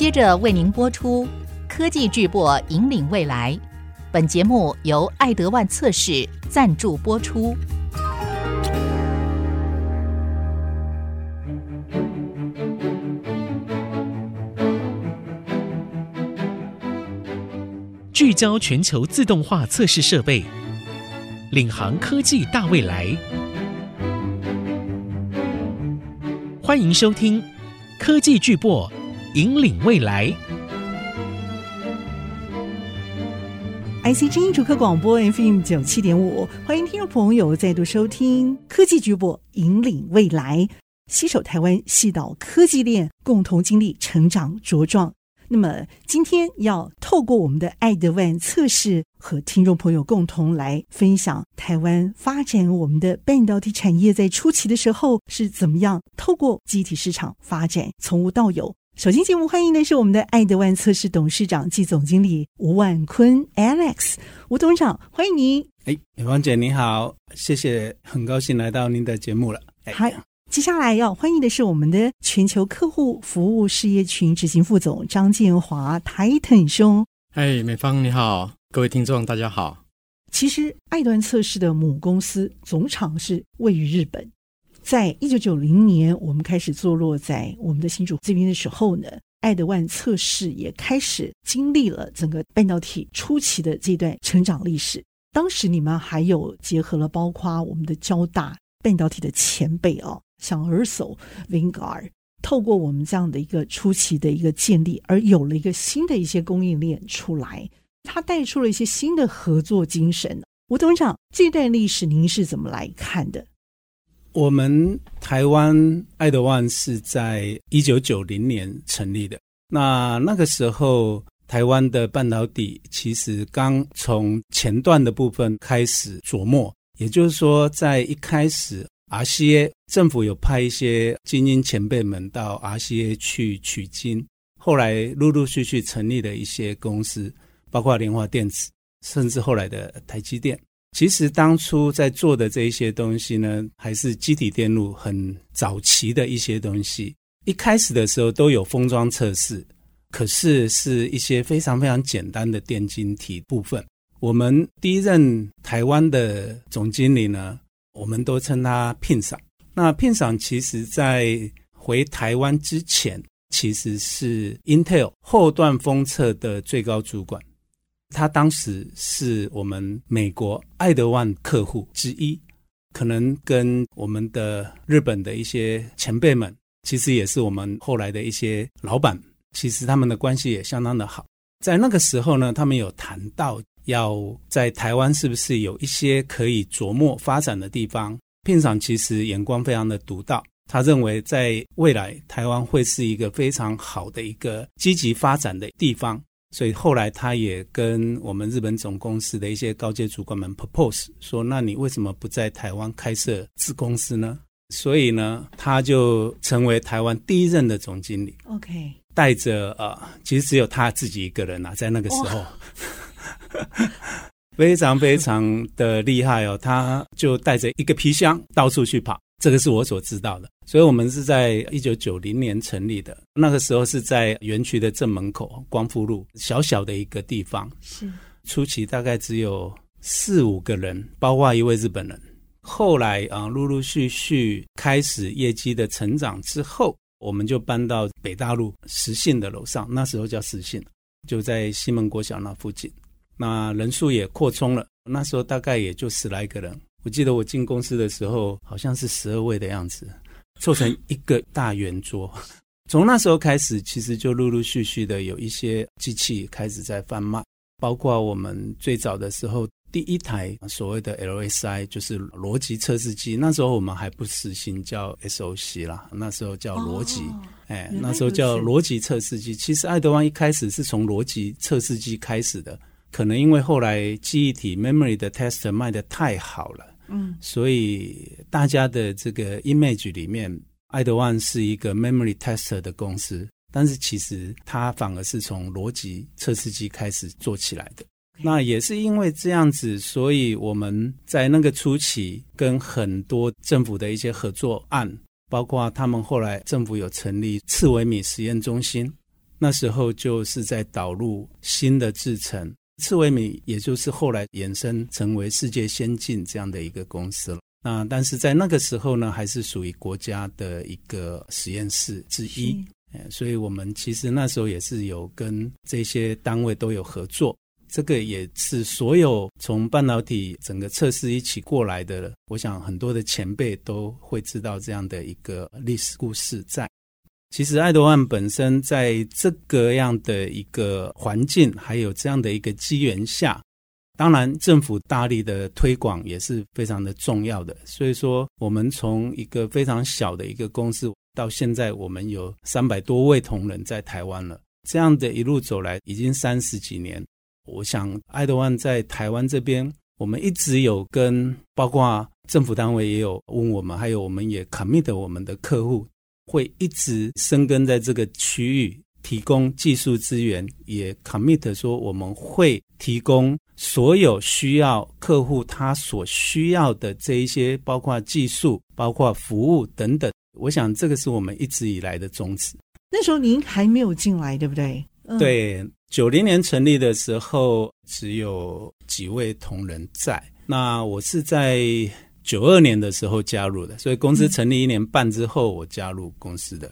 接着为您播出《科技巨擘引领未来》。本节目由爱德万测试赞助播出。聚焦全球自动化测试设备，领航科技大未来。欢迎收听《科技巨擘引领未来》。IC 之音主客广播 FM 九七点五，欢迎听众朋友再度收听《科技巨播引领未来》，携手台湾细岛科技链，共同经历成长茁壮。那么今天要透过我们的爱德万测试，和听众朋友共同来分享台湾发展我们的半导体产业在初期的时候是怎么样透过集体市场发展从无到有。首先节目欢迎的是我们的爱德万测试董事长暨总经理吴万坤 Alex，吴董事长，欢迎您。哎，美芳姐你好，谢谢，很高兴来到您的节目了。嗨，接下来要欢迎的是我们的全球客户服务事业群执行副总张建华 Titan 兄。嗨，美芳你好，各位听众大家好。其实爱德万测试的母公司总厂是位于日本。在一九九零年，我们开始坐落在我们的新竹这边的时候呢，爱德万测试也开始经历了整个半导体初期的这段成长历史。当时你们还有结合了包括我们的交大半导体的前辈哦，像 Erso、Vanguard，透过我们这样的一个初期的一个建立，而有了一个新的一些供应链出来，它带出了一些新的合作精神。吴董事长，这段历史您是怎么来看的？我们台湾爱德万是在一九九零年成立的。那那个时候，台湾的半导体其实刚从前段的部分开始琢磨，也就是说，在一开始，RCA 政府有派一些精英前辈们到 RCA 去取经，后来陆陆续续成立了一些公司，包括联华电子，甚至后来的台积电。其实当初在做的这一些东西呢，还是积体电路很早期的一些东西。一开始的时候都有封装测试，可是是一些非常非常简单的电晶体部分。我们第一任台湾的总经理呢，我们都称他聘赏。那聘赏其实在回台湾之前，其实是 Intel 后段封测的最高主管。他当时是我们美国爱德万客户之一，可能跟我们的日本的一些前辈们，其实也是我们后来的一些老板，其实他们的关系也相当的好。在那个时候呢，他们有谈到要在台湾是不是有一些可以琢磨发展的地方。片场其实眼光非常的独到，他认为在未来台湾会是一个非常好的一个积极发展的地方。所以后来他也跟我们日本总公司的一些高阶主管们 propose 说：“那你为什么不在台湾开设子公司呢？”所以呢，他就成为台湾第一任的总经理。OK，带着呃，其实只有他自己一个人啊，在那个时候，非常非常的厉害哦。他就带着一个皮箱到处去跑。这个是我所知道的，所以我们是在一九九零年成立的。那个时候是在园区的正门口，光复路小小的一个地方。是初期大概只有四五个人，包括一位日本人。后来啊，陆陆续续开始业绩的成长之后，我们就搬到北大路实信的楼上，那时候叫实信，就在西门国小那附近。那人数也扩充了，那时候大概也就十来个人。我记得我进公司的时候，好像是十二位的样子，凑成一个大圆桌。从那时候开始，其实就陆陆续续的有一些机器开始在贩卖，包括我们最早的时候第一台所谓的 LSI，就是逻辑测试机。那时候我们还不实行叫 SOC 啦，那时候叫逻辑，哦、哎，那时候叫逻辑测试机。其实爱德旺一开始是从逻辑测试机开始的，可能因为后来记忆体 memory 的 tester 卖的太好了。嗯，所以大家的这个 image 里面，爱德万是一个 memory tester 的公司，但是其实它反而是从逻辑测试机开始做起来的。那也是因为这样子，所以我们在那个初期跟很多政府的一些合作案，包括他们后来政府有成立四微米实验中心，那时候就是在导入新的制程，刺猬米也就是后来衍生成为世界先进这样的一个公司了。那但是在那个时候呢，还是属于国家的一个实验室之一，所以我们其实那时候也是有跟这些单位都有合作。这个也是所有从半导体整个测试一起过来的，我想很多的前辈都会知道这样的一个历史故事在。其实爱德万本身在这个样的一个环境，还有这样的一个机缘下，当然政府大力的推广也是非常的重要的。所以说，我们从一个非常小的一个公司，到现在我们有三百多位同仁在台湾了，这样的一路走来，已经三十几年。我想，爱德万在台湾这边，我们一直有跟包括政府单位也有问我们，还有我们也 commit 我们的客户，会一直生根在这个区域，提供技术资源，也 commit 说我们会提供所有需要客户他所需要的这一些，包括技术、包括服务等等。我想这个是我们一直以来的宗旨。那时候您还没有进来，对不对？嗯、对。九零年成立的时候，只有几位同仁在。那我是在九二年的时候加入的，所以公司成立一年半之后，我加入公司的。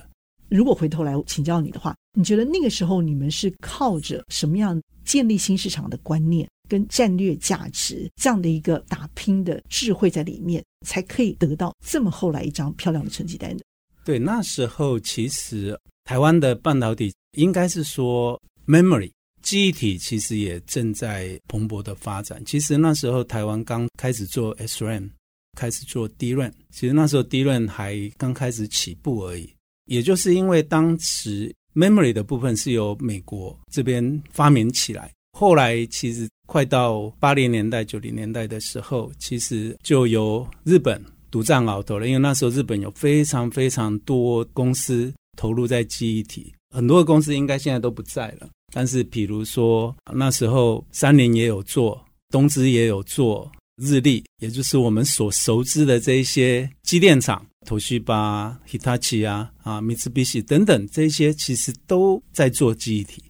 如果回头来请教你的话，你觉得那个时候你们是靠着什么样建立新市场的观念跟战略价值这样的一个打拼的智慧在里面，才可以得到这么后来一张漂亮的成绩单的？对，那时候其实台湾的半导体应该是说。Memory 记忆体其实也正在蓬勃的发展。其实那时候台湾刚开始做 SRAM，开始做 DRAM，其实那时候 DRAM 还刚开始起步而已。也就是因为当时 Memory 的部分是由美国这边发明起来，后来其实快到八零年代、九零年代的时候，其实就由日本独占鳌头了。因为那时候日本有非常非常多公司投入在记忆体，很多公司应该现在都不在了。但是，比如说那时候，三菱也有做，东芝也有做，日立，也就是我们所熟知的这一些机电厂，Toshiba、Hitachi 啊、啊，Mitsubishi 等等，这些其实都在做记忆体。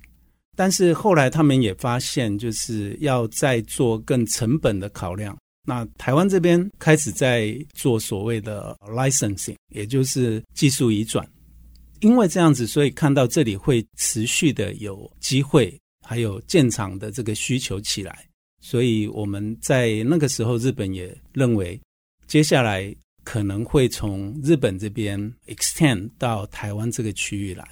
但是后来他们也发现，就是要再做更成本的考量。那台湾这边开始在做所谓的 licensing，也就是技术移转。因为这样子，所以看到这里会持续的有机会，还有建厂的这个需求起来，所以我们在那个时候，日本也认为接下来可能会从日本这边 extend 到台湾这个区域来，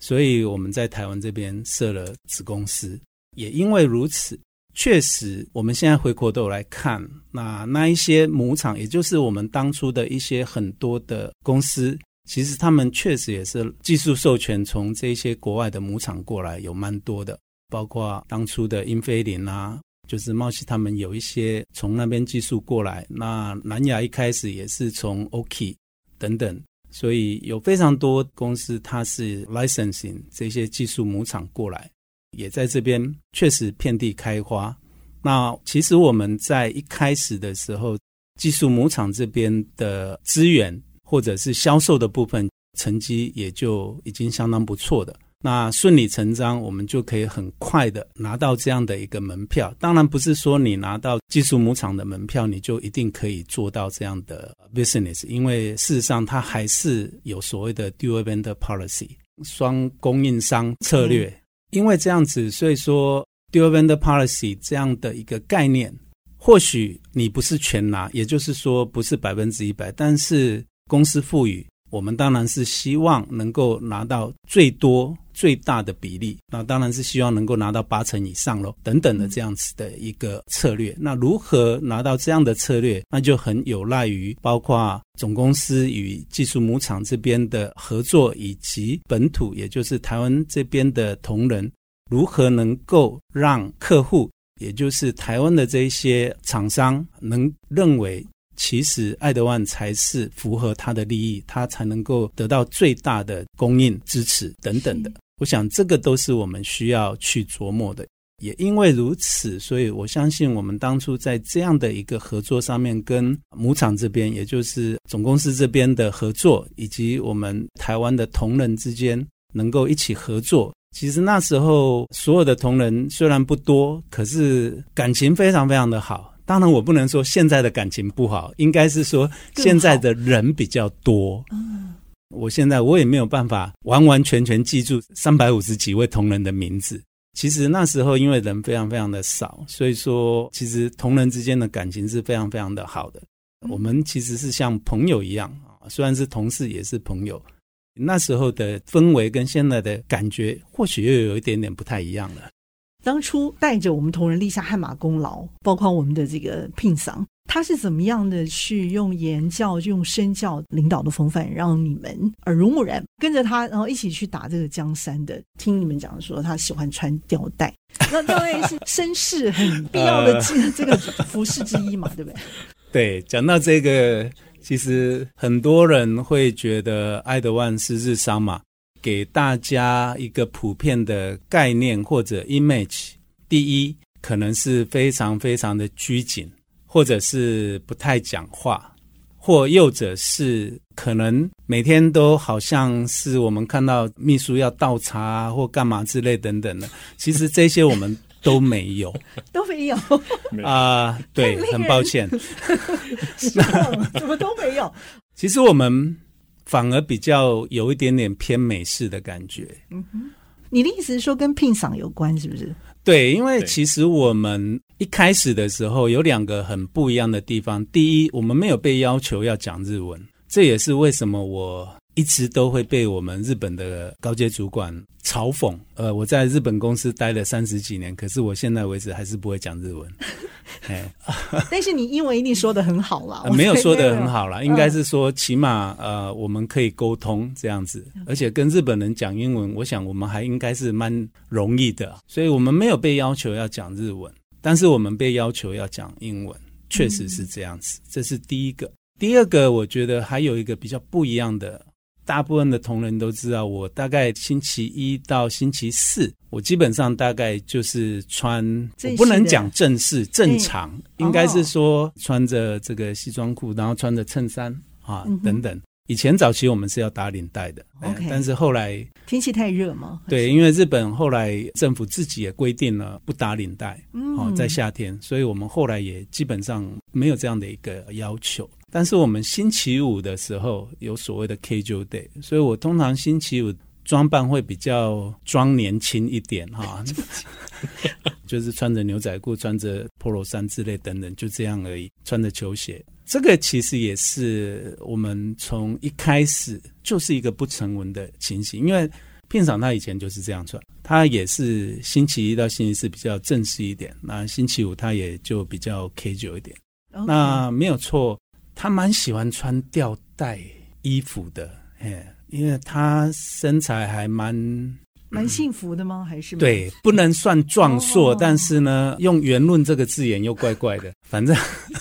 所以我们在台湾这边设了子公司。也因为如此，确实我们现在回过头来看，那那一些母厂，也就是我们当初的一些很多的公司。其实他们确实也是技术授权从这些国外的母厂过来，有蛮多的，包括当初的英飞凌啊，就是茂熙他们有一些从那边技术过来。那南亚一开始也是从 Oki 等等，所以有非常多公司它是 licensing 这些技术母厂过来，也在这边确实遍地开花。那其实我们在一开始的时候，技术母厂这边的资源。或者是销售的部分成绩也就已经相当不错的，那顺理成章，我们就可以很快的拿到这样的一个门票。当然不是说你拿到技术母厂的门票，你就一定可以做到这样的 business，因为事实上它还是有所谓的 dual vendor policy 双供应商策略。因为这样子，所以说 dual vendor policy 这样的一个概念，或许你不是全拿，也就是说不是百分之一百，但是。公司赋予我们，当然是希望能够拿到最多最大的比例，那当然是希望能够拿到八成以上喽，等等的这样子的一个策略。那如何拿到这样的策略，那就很有赖于包括总公司与技术母厂这边的合作，以及本土，也就是台湾这边的同仁，如何能够让客户，也就是台湾的这一些厂商，能认为。其实爱德万才是符合他的利益，他才能够得到最大的供应支持等等的。我想这个都是我们需要去琢磨的。也因为如此，所以我相信我们当初在这样的一个合作上面，跟母厂这边，也就是总公司这边的合作，以及我们台湾的同仁之间能够一起合作，其实那时候所有的同仁虽然不多，可是感情非常非常的好。当然，我不能说现在的感情不好，应该是说现在的人比较多。嗯，我现在我也没有办法完完全全记住三百五十几位同仁的名字。其实那时候因为人非常非常的少，所以说其实同仁之间的感情是非常非常的好的。我们其实是像朋友一样啊，虽然是同事，也是朋友。那时候的氛围跟现在的感觉，或许又有一点点不太一样了。当初带着我们同仁立下汗马功劳，包括我们的这个聘桑，他是怎么样的去用言教、用身教领导的风范，让你们耳濡目染，跟着他，然后一起去打这个江山的？听你们讲说，他喜欢穿吊带，那吊带是绅士很必要的 这个服饰之一嘛，对不对？对，讲到这个。其实很多人会觉得爱德万是日商嘛，给大家一个普遍的概念或者 image。第一，可能是非常非常的拘谨，或者是不太讲话，或又者是可能每天都好像是我们看到秘书要倒茶或干嘛之类等等的。其实这些我们。都没有，都没有啊！对，很抱歉，怎么都没有？其实我们反而比较有一点点偏美式的感觉。嗯哼，你的意思是说跟聘赏有关，是不是？对，因为其实我们一开始的时候有两个很不一样的地方。第一，我们没有被要求要讲日文，这也是为什么我。一直都会被我们日本的高阶主管嘲讽。呃，我在日本公司待了三十几年，可是我现在为止还是不会讲日文。哎，但是你英文一定说的很好啦。呃，没有说的很好啦，应该是说起码呃我们可以沟通这样子，而且跟日本人讲英文，我想我们还应该是蛮容易的。所以我们没有被要求要讲日文，但是我们被要求要讲英文，确实是这样子。这是第一个。第二个，我觉得还有一个比较不一样的。大部分的同仁都知道，我大概星期一到星期四，我基本上大概就是穿，我不能讲正式正常，应该是说穿着这个西装裤，然后穿着衬衫啊等等。以前早期我们是要打领带的，OK，但是后来天气太热嘛，对，因为日本后来政府自己也规定了不打领带，哦，在夏天，所以我们后来也基本上没有这样的一个要求。但是我们星期五的时候有所谓的 casual day，所以我通常星期五装扮会比较装年轻一点哈，就是穿着牛仔裤、穿着 polo 衫之类等等，就这样而已，穿着球鞋。这个其实也是我们从一开始就是一个不成文的情形，因为片场他以前就是这样穿，他也是星期一到星期四比较正式一点，那星期五他也就比较 casual 一点.那没有错。他蛮喜欢穿吊带衣服的，哎，因为他身材还蛮蛮幸福的吗？还是对，不能算壮硕，哦、但是呢，用圆润这个字眼又怪怪的。反正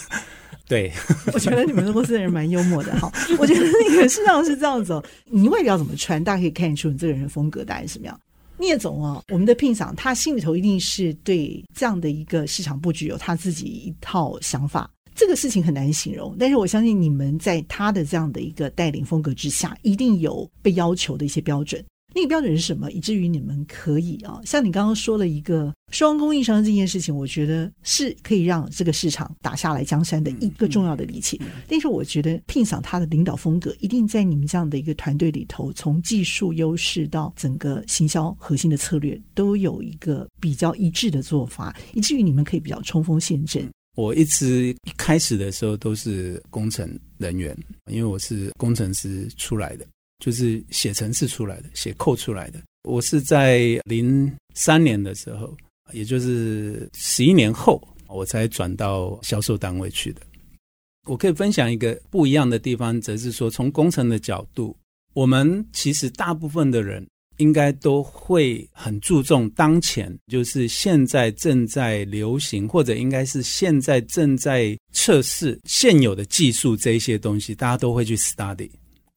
对，我觉得你们公司的人蛮幽默的。哈，我觉得那个事实上是这样子哦。你外表怎么穿，大家可以看出你这个人的风格大概是什么样。聂总啊，我们的聘桑，他心里头一定是对这样的一个市场布局有他自己一套想法。这个事情很难形容，但是我相信你们在他的这样的一个带领风格之下，一定有被要求的一些标准。那个标准是什么？以至于你们可以啊，像你刚刚说了一个双供应商这件事情，我觉得是可以让这个市场打下来江山的一个重要的利器。嗯嗯、但是我觉得聘赏他的领导风格，一定在你们这样的一个团队里头，从技术优势到整个行销核心的策略，都有一个比较一致的做法，以至于你们可以比较冲锋陷阵。我一直一开始的时候都是工程人员，因为我是工程师出来的，就是写程式出来的，写 code 出来的。我是在零三年的时候，也就是十一年后，我才转到销售单位去的。我可以分享一个不一样的地方，则是说，从工程的角度，我们其实大部分的人。应该都会很注重当前，就是现在正在流行，或者应该是现在正在测试现有的技术这一些东西，大家都会去 study，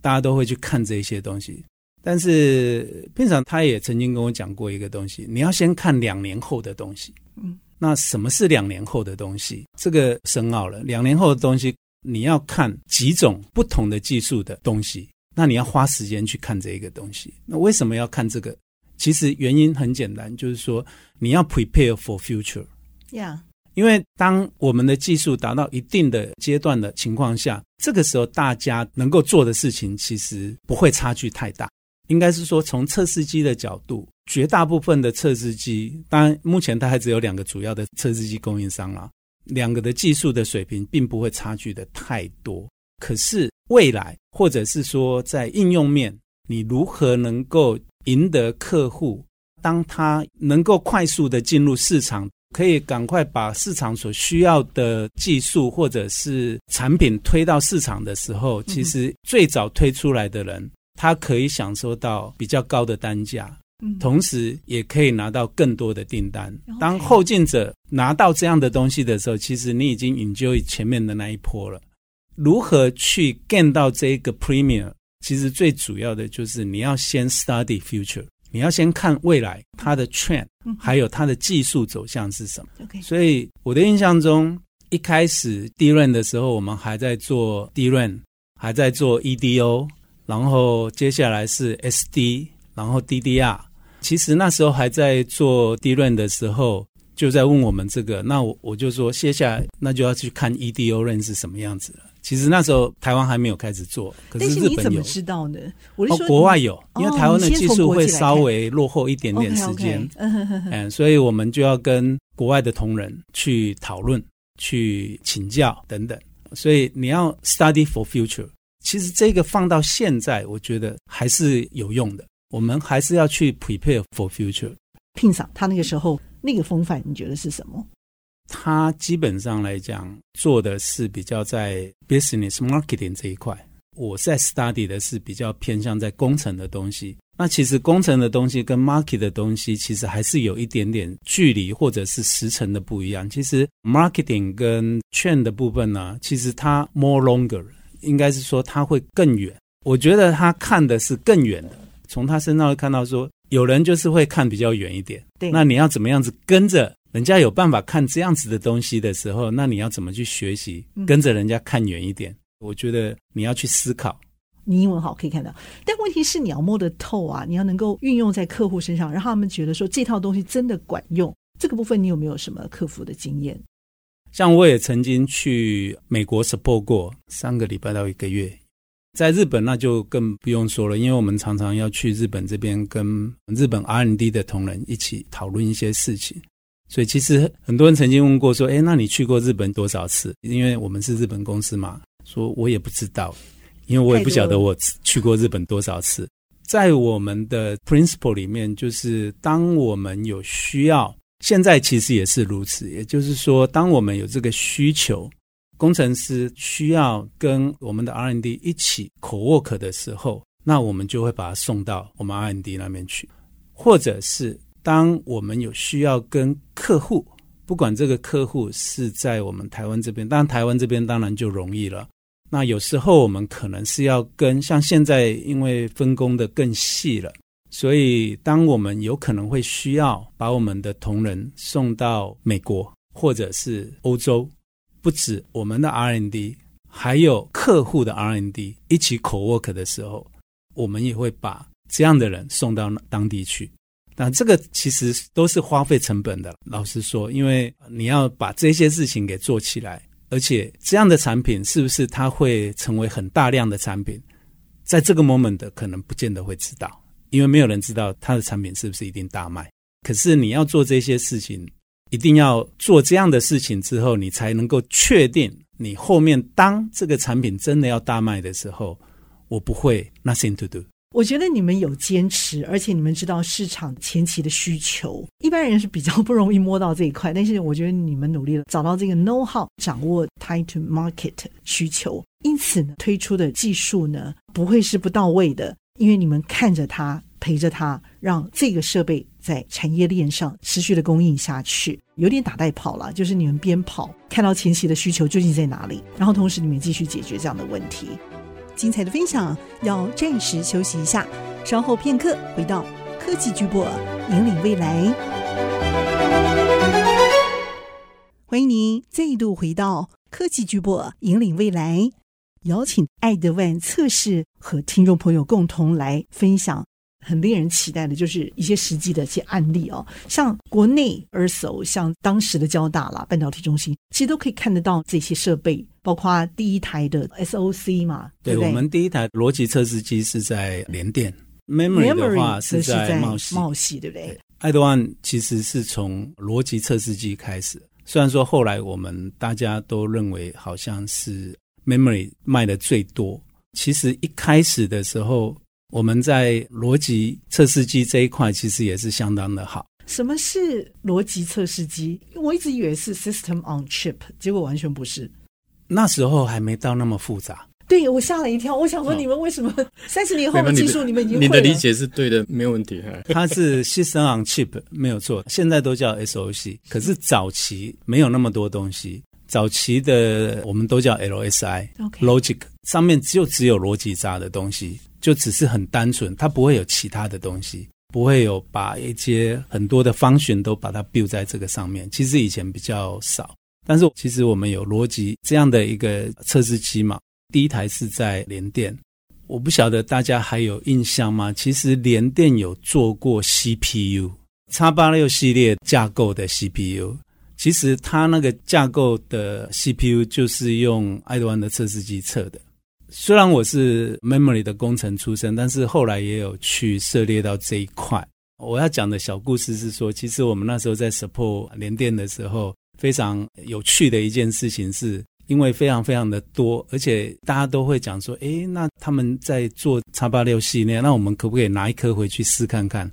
大家都会去看这些东西。但是聘桑他也曾经跟我讲过一个东西，你要先看两年后的东西。嗯，那什么是两年后的东西？这个深奥了。两年后的东西，你要看几种不同的技术的东西。那你要花时间去看这一个东西。那为什么要看这个？其实原因很简单，就是说你要 prepare for future。Yeah，因为当我们的技术达到一定的阶段的情况下，这个时候大家能够做的事情其实不会差距太大。应该是说，从测试机的角度，绝大部分的测试机，当然目前它还只有两个主要的测试机供应商啦，两个的技术的水平并不会差距的太多。可是未来，或者是说在应用面，你如何能够赢得客户？当他能够快速的进入市场，可以赶快把市场所需要的技术或者是产品推到市场的时候，其实最早推出来的人。他可以享受到比较高的单价，嗯，同时也可以拿到更多的订单。当后进者拿到这样的东西的时候，其实你已经 enjoy 前面的那一波了。如何去 gain 到这个 premium？其实最主要的就是你要先 study future，你要先看未来它的 trend，还有它的技术走向是什么。Okay. 所以我的印象中，一开始 D-RAN 的时候，我们还在做 D-RAN，还在做 EDO。然后接下来是 SD，然后 DDR。其实那时候还在做 D-RAN 的时候，就在问我们这个。那我我就说，接下来那就要去看 EDO RAM 是什么样子了。其实那时候台湾还没有开始做，可是日本有。但是你怎么知道呢？我哦、国外有，因为台湾的技术会稍微落后一点点时间。嗯，所以我们就要跟国外的同仁去讨论、去请教等等。所以你要 study for future。其实这个放到现在，我觉得还是有用的。我们还是要去 prepare for future。聘赏他那个时候那个风范，你觉得是什么？他基本上来讲做的是比较在 business marketing 这一块。我在 study 的是比较偏向在工程的东西。那其实工程的东西跟 market 的东西，其实还是有一点点距离或者是时程的不一样。其实 marketing 跟 trend 的部分呢，其实它 more longer。应该是说它会更远，我觉得他看的是更远的。从他身上会看到说，有人就是会看比较远一点。对，那你要怎么样子跟着人家有办法看这样子的东西的时候，那你要怎么去学习，跟着人家看远一点？嗯。我觉得你要去思考。你英文好可以看到，但问题是你要摸得透啊，你要能够运用在客户身上，让他们觉得说这套东西真的管用。这个部分你有没有什么克服的经验？像我也曾经去美国 support 过三个礼拜到一个月，在日本那就更不用说了，因为我们常常要去日本这边跟日本 R&D 的同仁一起讨论一些事情，所以其实很多人曾经问过说：“诶，那你去过日本多少次？”因为我们是日本公司嘛，说我也不知道，因为我也不晓得我去过日本多少次。在我们的 principle 里面，就是当我们有需要。现在其实也是如此，也就是说，当我们有这个需求，工程师需要跟我们的 R&D 一起 co-work 的时候，那我们就会把它送到我们 R&D 那边去，或者是当我们有需要跟客户，不管这个客户是在我们台湾这边，当然台湾这边当然就容易了。那有时候我们可能是要跟，像现在因为分工的更细了。所以，当我们有可能会需要把我们的同仁送到美国或者是欧洲，不止我们的 R&D，还有客户的 R&D 一起 co-work 的时候，我们也会把这样的人送到当地去。那这个其实都是花费成本的。老实说，因为你要把这些事情给做起来，而且这样的产品是不是它会成为很大量的产品，在这个 moment 可能不见得会知道。因为没有人知道他的产品是不是一定大卖，可是你要做这些事情，一定要做这样的事情之后，你才能够确定你后面当这个产品真的要大卖的时候，我不会 nothing to do。我觉得你们有坚持，而且你们知道市场前期的需求，一般人是比较不容易摸到这一块，但是我觉得你们努力了，找到这个 know how，掌握 time to market 需求，因此呢，推出的技术呢，不会是不到位的。因为你们看着它，陪着它，让这个设备在产业链上持续的供应下去，有点打带跑了。就是你们边跑，看到前期的需求究竟在哪里，然后同时你们继续解决这样的问题。精彩的分享要暂时休息一下，稍后片刻回到科技巨播，引领未来。欢迎您再度回到科技巨播，引领未来。邀请爱德万测试和听众朋友共同来分享很令人期待的，就是一些实际的一些案例哦，像国内 ERSO，像当时的交大啦，半导体中心，其实都可以看得到这些设备，包括第一台的 SOC 嘛，对不对？对，我们第一台逻辑测试机是在联电，Memory 的话是在茂矽，茂矽对不对？爱德万其实是从逻辑测试机开始，虽然说后来我们大家都认为好像是 Memory 卖的最多，其实一开始的时候。我们在逻辑测试机这一块其实也是相当的好。什么是逻辑测试机？我一直以为是 System on Chip，结果完全不是。那时候还没到那么复杂。对，我吓了一跳。我想说，你们为什么 三十年后的技术你们已经会了？你的理解是对的，没有问题。它是 System on Chip 没有错，现在都叫 SOC。可是早期没有那么多东西，早期的我们都叫 LSI，Logic，Okay. 上面就只有逻辑闸的东西。就只是很单纯，它不会有其他的东西，不会有把一些很多的方选都把它 build 在这个上面。其实以前比较少，但是其实我们有逻辑这样的一个测试机嘛。第一台是在联电，我不晓得大家还有印象吗？其实联电有做过 CPU，X86 系列架构的 CPU，其实它那个架构的 CPU 就是用爱德万的测试机测的。虽然我是 memory 的工程出身，但是后来也有去涉猎到这一块。我要讲的小故事是说，其实我们那时候在 support 联电的时候，非常有趣的一件事情是，因为非常非常的多，而且大家都会讲说，诶，那他们在做 X86 系列，那我们可不可以拿一颗回去试看看？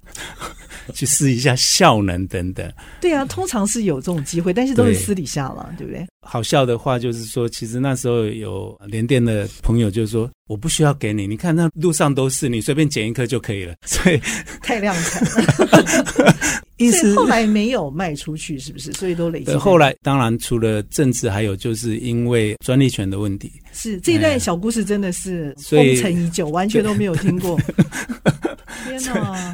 去试一下效能等等。对啊，通常是有这种机会，但是都是私底下了，对，对不对？好笑的话就是说，其实那时候有联电的朋友就说：“我不需要给你，你看那路上都是，你随便捡一颗就可以了。”所以太量产了。意思后来没有卖出去，是不是？所以都累积。后来当然除了政治，还有就是因为专利权的问题。是这一段小故事真的是封尘已久，完全都没有听过。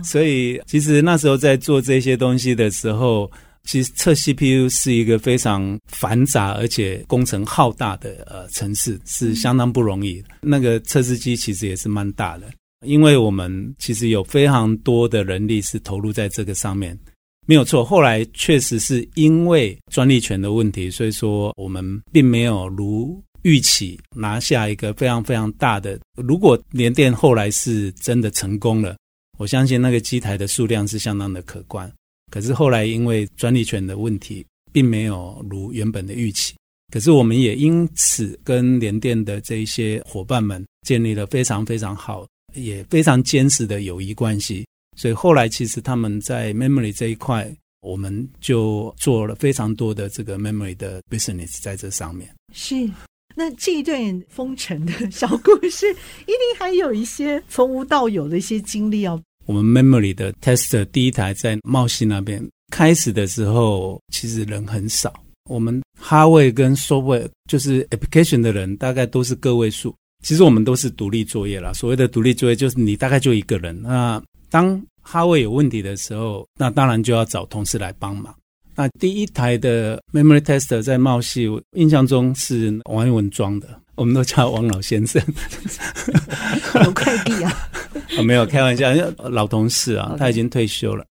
所以其实那时候在做这些东西的时候，其实测 CPU 是一个非常繁杂而且工程浩大的呃城市，是相当不容易。那个测试机其实也是蛮大的，因为我们其实有非常多的人力是投入在这个上面，没有错。后来确实是因为专利权的问题，所以说我们并没有如预期拿下一个非常非常大的。如果联电后来是真的成功了。我相信那个机台的数量是相当的可观，可是后来因为专利权的问题，并没有如原本的预期。可是我们也因此跟联电的这一些伙伴们建立了非常非常好、也非常坚实的友谊关系。所以后来其实他们在 memory 这一块，我们就做了非常多的这个 memory 的 business 在这上面。是。那这一段封尘的 小故事，一定还有一些从无到有的一些经历哦。我们 memory 的 tester 第一台在茂西那边开始的时候，其实人很少。我们 hardware 跟 software 就是 application 的人，大概都是个位数。其实我们都是独立作业啦。所谓的独立作业，就是你大概就一个人。那当 hardware 有问题的时候，那当然就要找同事来帮忙。那第一台的 memory tester 在茂西，我印象中是王一文装的，我们都叫王老先生。有快递啊？我 没有开玩笑，老同事啊，他已经退休了。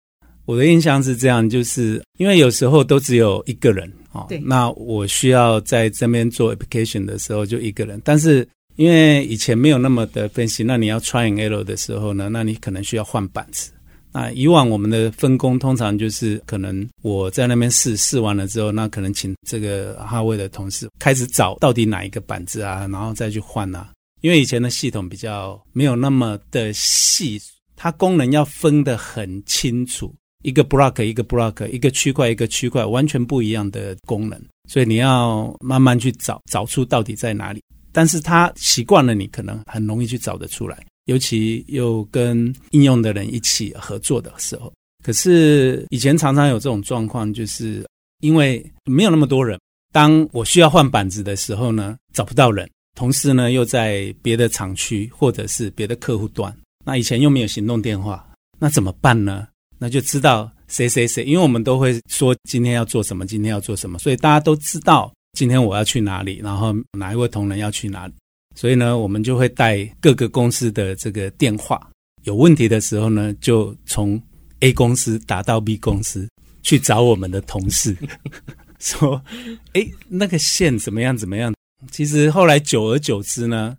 我的印象是这样，就是因为有时候都只有一个人哦。对。那我需要在这边做 application 的时候就一个人，但是因为以前没有那么的分析，那你要 try and error 的时候呢，那你可能需要换板子。那以往我们的分工通常就是可能我在那边试试完了之后，那可能请这个哈位的同事开始找到底哪一个板子啊，然后再去换啊。因为以前的系统比较没有那么的细，它功能要分得很清楚，一个 block 一个 block，一个区块一个区块，完全不一样的功能，所以你要慢慢去找，找出到底在哪里。但是他习惯了，你可能很容易去找得出来，尤其又跟应用的人一起合作的时候。可是以前常常有这种状况，就是因为没有那么多人，当我需要换板子的时候呢，找不到人。同事呢又在别的厂区或者是别的客户端，那以前又没有行动电话，那怎么办呢？那就知道谁谁谁，因为我们都会说今天要做什么，今天要做什么，所以大家都知道今天我要去哪里，然后哪一位同仁要去哪里，所以呢，我们就会带各个公司的这个电话，有问题的时候呢，就从 A 公司打到 B 公司去找我们的同事，说：“哎，那个线怎么样？怎么样？”其实后来久而久之呢，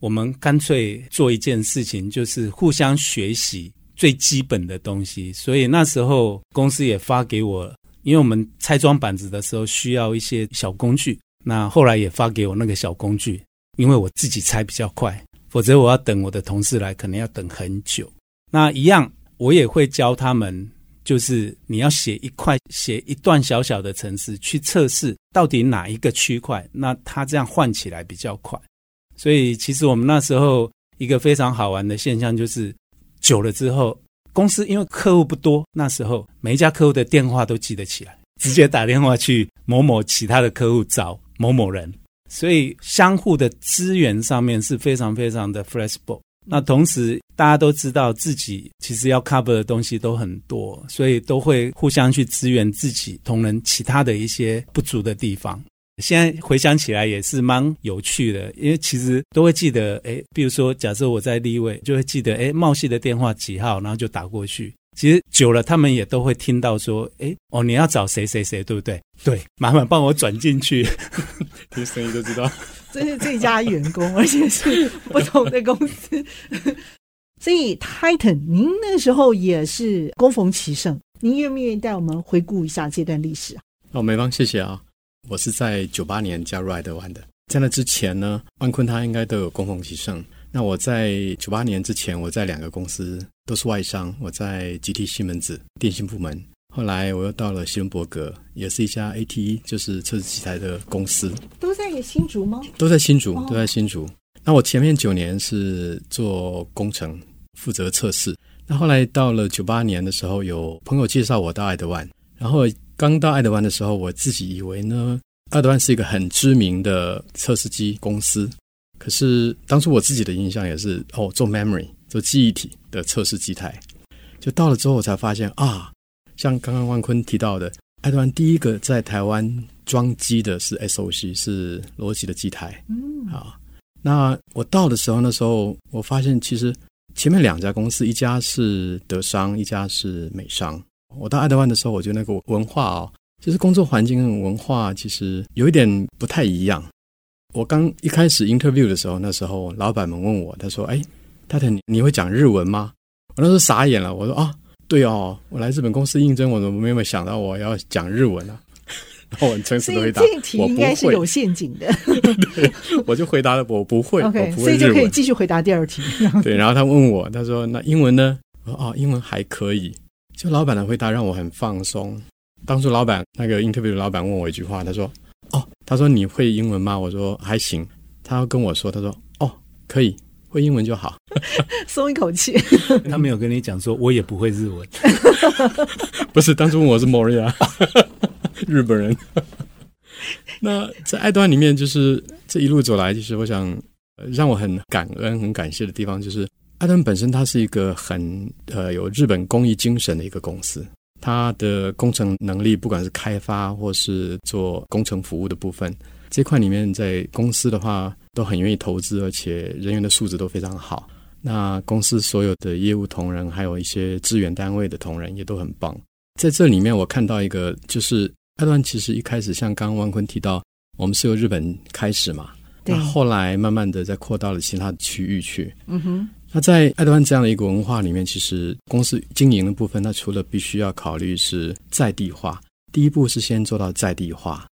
我们干脆做一件事情，就是互相学习最基本的东西。所以那时候公司也发给我，因为我们拆装板子的时候需要一些小工具，那后来也发给我那个小工具，因为我自己拆比较快，否则我要等我的同事来，可能要等很久。那一样，我也会教他们。就是你要写一块，写一段小小的程式去测试到底哪一个区块，那它这样换起来比较快。所以其实我们那时候一个非常好玩的现象就是，久了之后，公司因为客户不多，那时候每一家客户的电话都记得起来，直接打电话去某某其他的客户找某某人，所以相互的资源上面是非常非常的 flexible。那同时，大家都知道自己其实要 cover 的东西都很多，所以都会互相去支援自己同仁其他的一些不足的地方。现在回想起来也是蛮有趣的，因为其实都会记得，诶，比如说假设我在立位，就会记得，诶，茂系的电话几号，然后就打过去。其实久了，他们也都会听到说，诶，哦，你要找谁谁谁，对不对？对，麻烦帮我转进去，听声音就知道。这是这家员工，而且是不同的公司，所以 Titan，您那时候也是恭逢其盛，您愿不愿意带我们回顾一下这段历史啊？哦，没帮，谢谢啊。我是在九八年加入爱德万的，在那之前呢，万坤他应该都有恭逢其盛。那我在九八年之前，我在两个公司都是外商，我在 GT 西门子电信部门。后来我又到了西伦伯格，也是一家 ATE，就是测试器材的公司。都在新竹吗？都在新竹，都在新竹。那我前面九年是做工程，负责测试。那后来到了九八年的时候，有朋友介绍我到爱德万。然后刚到爱德万的时候，我自己以为呢，爱德万是一个很知名的测试机公司。可是当初我自己的印象也是，哦，做 memory，做记忆体的测试机台。就到了之后，我才发现啊。像刚刚万坤提到的，爱德万第一个在台湾装机的是 SOC，是罗辑的机台。嗯，啊，那我到的时候，那时候我发现其实前面两家公司，一家是德商，一家是美商。我到爱德万的时候，我觉得那个文化哦，就是工作环境跟文化其实有一点不太一样。我刚一开始 interview 的时候，那时候老板们问我，他说：“哎，太太，你你会讲日文吗？”我那时候傻眼了，我说：“啊。”对哦，我来日本公司应征，我怎么没有想到我要讲日文呢？然后我很诚实的回答，这题应该是有陷阱的。对，我就回答了，我不会。OK，我不会所以就可以继续回答第二题。对，然后他问我，他说：“那英文呢？”我说：“哦，英文还可以。”就老板的回答让我很放松。当初老板那个 interview 的老板问我一句话，他说：“哦，他说你会英文吗？”我说：“还行。”他要跟我说，他说：“哦，可以。”会英文就好，松一口气。他没有跟你讲说，我也不会日文。不是，当初问我是 Moria，日本人。那在爱端里面，就是这一路走来，就是我想让我很感恩、很感谢的地方，就是爱德万本身它是一个很呃有日本公益精神的一个公司，它的工程能力，不管是开发或是做工程服务的部分。这块里面，在公司的话都很愿意投资，而且人员的素质都非常好。那公司所有的业务同仁，还有一些支援单位的同仁也都很棒。在这里面，我看到一个，就是开端其实一开始像刚刚万坤提到，我们是由日本开始嘛，那后来慢慢的再扩到了其他的区域去。嗯哼。那在爱德湾这样的一个文化里面，其实公司经营的部分，它除了必须要考虑是在地化，第一步是先做到在地化。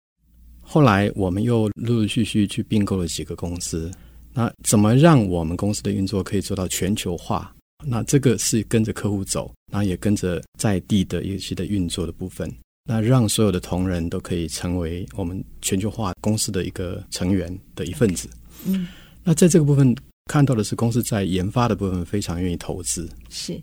后来我们又陆陆续续去并购了几个公司，那怎么让我们公司的运作可以做到全球化？那这个是跟着客户走，然后也跟着在地的一些的运作的部分，那让所有的同仁都可以成为我们全球化公司的一个成员的一份子。嗯，那在这个部分看到的是公司在研发的部分非常愿意投资，是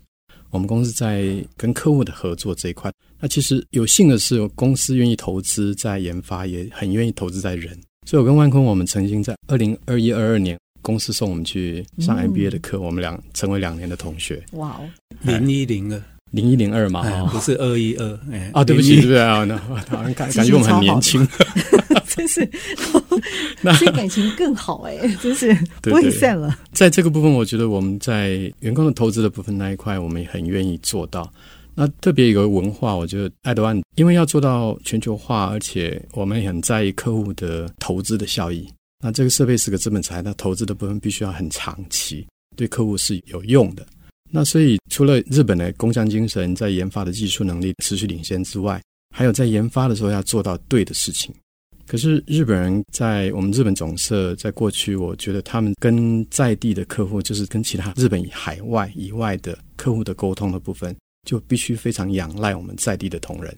我们公司在跟客户的合作这一块。那其实有幸的是，公司愿意投资在研发，也很愿意投资在人。所以我跟万坤，我们曾经在二零二一、二二年，公司送我们去上 MBA 的课，嗯、我们俩成为两年的同学。哇哦，零一零二，零一零二嘛，不是二一二。哎，啊，对不起，对啊，那感感觉我们很年轻。真是，所以感情更好哎，真是不会散了。在这个部分，我觉得我们在员工的投资的部分那一块，我们也很愿意做到。那特别有个文化，我觉得爱德万因为要做到全球化，而且我们也很在意客户的投资的效益。那这个设备是个资本财，那投资的部分必须要很长期，对客户是有用的。那所以除了日本的工匠精神，在研发的技术能力持续领先之外，还有在研发的时候要做到对的事情。可是日本人在我们日本总社，在过去，我觉得他们跟在地的客户，就是跟其他日本海外以外的客户的沟通的部分，就必须非常仰赖我们在地的同仁。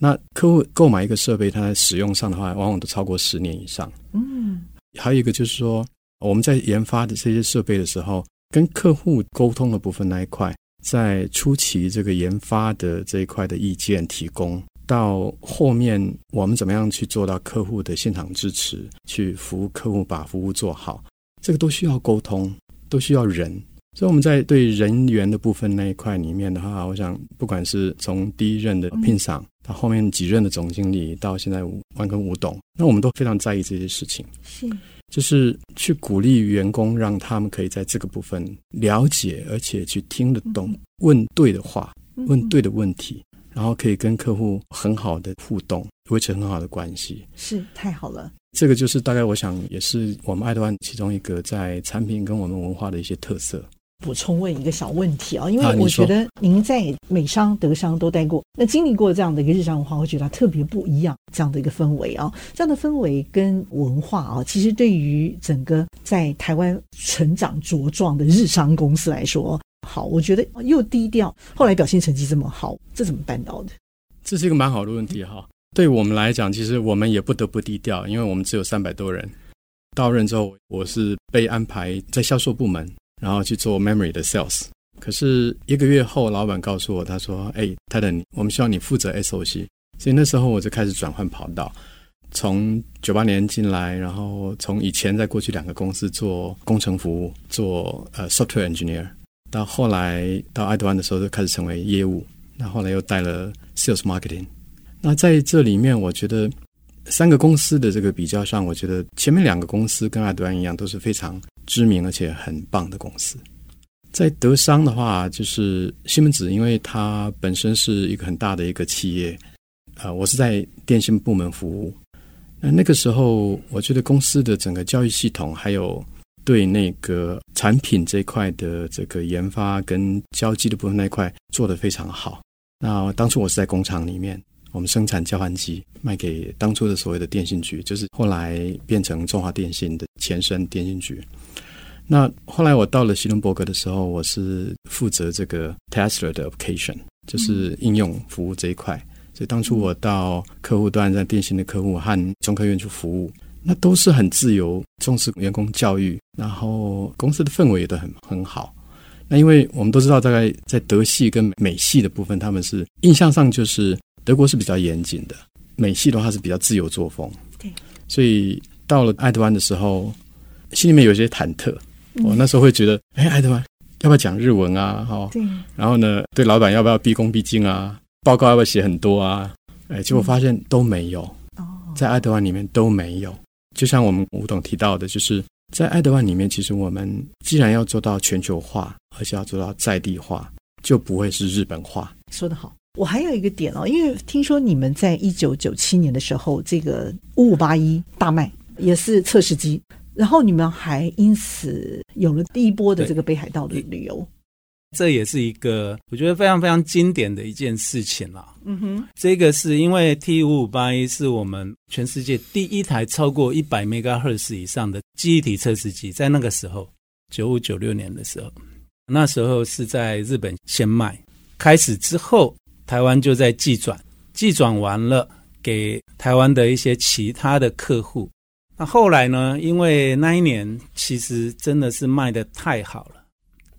那客户购买一个设备，它在使用上的话，往往都超过十年以上。嗯，还有一个就是说，我们在研发的这些设备的时候，跟客户沟通的部分那一块，在初期这个研发的这一块的意见提供。到后面，我们怎么样去做到客户的现场支持，去服务客户，把服务做好，这个都需要沟通，都需要人。所以我们在对人员的部分那一块里面的话，我想不管是从第一任的聘赏，到后面几任的总经理，到现在万根吴董，那我们都非常在意这些事情。是，就是去鼓励员工，让他们可以在这个部分了解，而且去听得懂，问对的话，问对的问题。然后可以跟客户很好的互动，维持很好的关系，是太好了。这个就是大概我想也是我们爱德万其中一个在产品跟我们文化的一些特色。补充问一个小问题啊，因为我觉得您在美商、德商都待过，那经历过这样的一个日常文化，我觉得它特别不一样。这样的一个氛围啊，这样的氛围跟文化啊，其实对于整个在台湾成长茁壮的日商公司来说。好，我觉得又低调，后来表现成绩这么好，这怎么办到的？这是一个蛮好的问题哈。对我们来讲，其实我们也不得不低调，因为我们只有三百多人。到任之后，我是被安排在销售部门，然后去做 memory 的 sales。可是一个月后，老板告诉我，他说：“哎，泰德，我们需要你负责 SOC。”所以那时候我就开始转换跑道，从九八年进来，然后从以前在过去两个公司做工程服务，做呃 software engineer。到后来到爱德万的时候，就开始成为业务。那后来又带了 sales marketing。那在这里面，我觉得三个公司的这个比较上，我觉得前面两个公司跟爱德万一样，都是非常知名而且很棒的公司。在德商的话，就是西门子，因为它本身是一个很大的一个企业。呃，我是在电信部门服务。那那个时候，我觉得公司的整个教育系统还有。对那个产品这一块的这个研发跟交机的部分那一块做得非常好。那当初我是在工厂里面，我们生产交换机卖给当初的所谓的电信局，就是后来变成中华电信的前身电信局。那后来我到了希伦伯格的时候，我是负责这个 Tesla 的 application，就是应用服务这一块。所以当初我到客户端，在电信的客户和中科院去服务。那都是很自由，重视员工教育，然后公司的氛围也都很很好。那因为我们都知道，大概在德系跟美系的部分，他们是印象上就是德国是比较严谨的，美系的话是比较自由作风。对，所以到了爱德湾的时候，心里面有些忐忑。我那时候会觉得，哎，爱德湾要不要讲日文啊？哈，对。然后呢，对老板要不要毕恭毕敬啊？报告要不要写很多啊？哎，结果发现都没有。哦，在爱德湾里面都没有。就像我们吴董提到的，就是在爱德万里面，其实我们既然要做到全球化，而且要做到在地化，就不会是日本化。说得好，我还有一个点哦，因为听说你们在一九九七年的时候，这个五五八一大卖也是测试机，然后你们还因此有了第一波的这个北海道的旅游。这也是一个我觉得非常非常经典的一件事情了。嗯哼，这个是因为 T 五五八一是我们全世界第一台超过一百 Megahertz 以上的记忆体测试机，在那个时候，九五九六年的时候，那时候是在日本先卖，开始之后，台湾就在寄转，寄转完了给台湾的一些其他的客户。那后来呢，因为那一年其实真的是卖的太好了。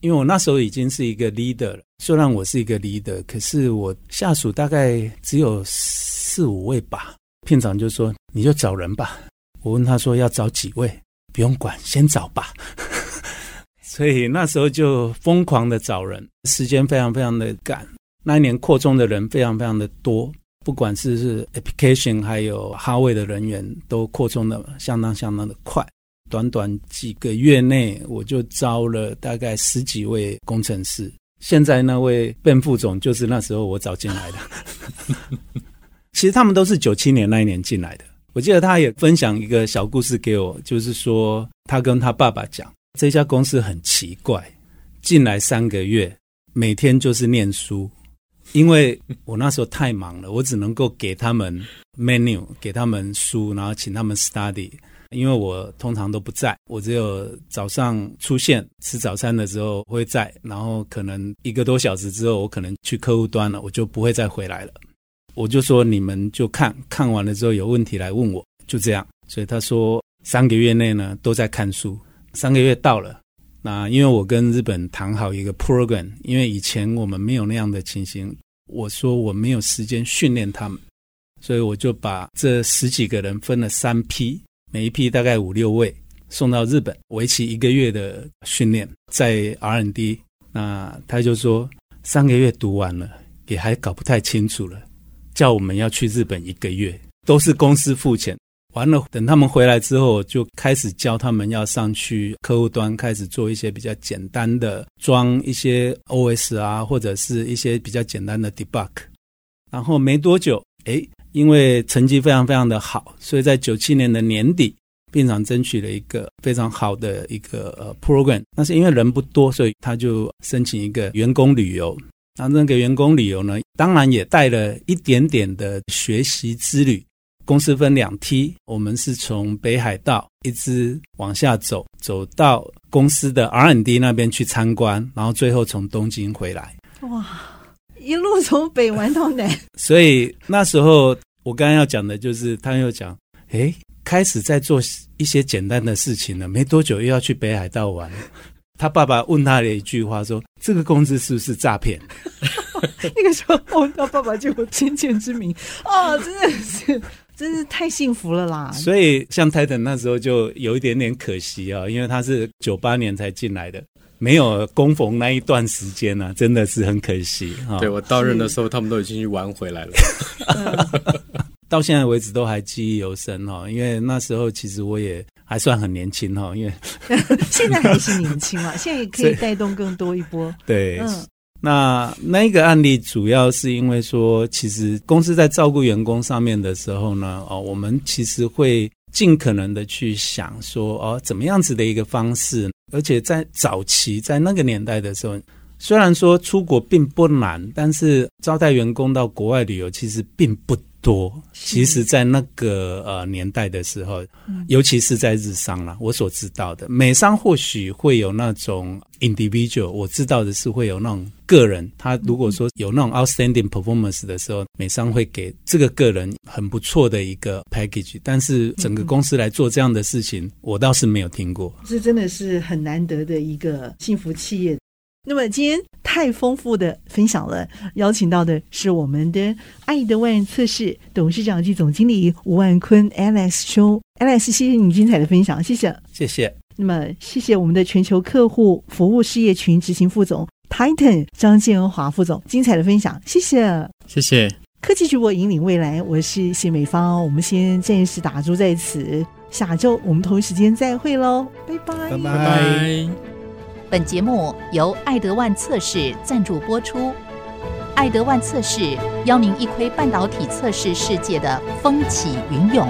因为我那时候已经是一个 leader 了，虽然我是一个 leader，可是我下属大概只有四五位吧。片长就说：“你就找人吧。”我问他说：“要找几位？”不用管，先找吧。所以那时候就疯狂的找人，时间非常非常的赶。那一年扩充的人非常非常的多，不管是是 application 还有 hardware 的人员都扩充的相当相当的快。短短几个月内，我就招了大概十几位工程师。现在那位 Ben 副总就是那时候我找进来的。其实他们都是九七年那一年进来的。我记得他也分享一个小故事给我，就是说他跟他爸爸讲，这家公司很奇怪，进来三个月，每天就是念书。因为我那时候太忙了，我只能够给他们 menu，给他们书，然后请他们 study。因为我通常都不在，我只有早上出现吃早餐的时候会在，然后可能一个多小时之后，我可能去客户端了，我就不会再回来了。我就说你们就看看完了之后有问题来问我，就这样。所以他说三个月内呢都在看书，三个月到了。那因为我跟日本谈好一个 program，因为以前我们没有那样的情形。我说我没有时间训练他们，所以我就把这十几个人分了三批，每一批大概五六位，送到日本，为期一个月的训练，在 RND，。那他就说三个月读完了，也还搞不太清楚了，叫我们要去日本一个月，都是公司付钱。完了，等他们回来之后，就开始教他们要上去客户端，开始做一些比较简单的装一些 OS 啊，或者是一些比较简单的 debug。然后没多久，哎，因为成绩非常非常的好，所以在九七年的年底，病场争取了一个非常好的一个呃 program。那是因为人不多，所以他就申请一个员工旅游。那那个员工旅游呢，当然也带了一点点的学习之旅。公司分两梯，我们是从北海道一直往下走，走到公司的 R&D 那边去参观，然后最后从东京回来。哇，一路从北玩到南。所以那时候我刚刚要讲的就是，他又讲，诶，开始在做一些简单的事情了，没多久又要去北海道玩。他爸爸问他的一句话说：“这个公司是不是诈骗？” 那个时候，他爸爸就有先见之明哦，真的是。真是太幸福了啦！所以像 Titan 那时候就有一点点可惜啊，因为他是九八年才进来的，没有供逢那一段时间呢、啊，真的是很可惜 哈。对，我到任的时候，他们都已经去玩回来了，到现在为止都还记忆犹深哈。因为那时候其实我也还算很年轻哈，因为 现在还是年轻嘛，现在也可以带动更多一波。对。嗯那那个案例主要是因为说，其实公司在照顾员工上面的时候呢，哦，我们其实会尽可能的去想说，哦，怎么样子的一个方式，而且在早期在那个年代的时候，虽然说出国并不难，但是招待员工到国外旅游其实并不多，其实，在那个呃年代的时候，尤其是在日商啦，我所知道的美商或许会有那种 individual，我知道的是会有那种个人，他如果说有那种 outstanding performance 的时候，美商会给这个个人很不错的一个 package，但是整个公司来做这样的事情，我倒是没有听过。这真的是很难得的一个幸福企业。那么今天太丰富的分享了，邀请到的是我们的爱德万测试董事长及总经理吴万坤 Alex 兄，Alex，谢谢你精彩的分享，谢谢，谢谢。那么谢谢我们的全球客户服务事业群执行副总 Titan 张建华副总精彩的分享，谢谢，谢谢。科技直播引领未来，我是谢美芳，我们先暂时打住在此，下周我们同一时间再会喽，拜拜，拜拜。本节目由爱德万测试赞助播出。爱德万测试邀您一窥半导体测试世界的风起云涌。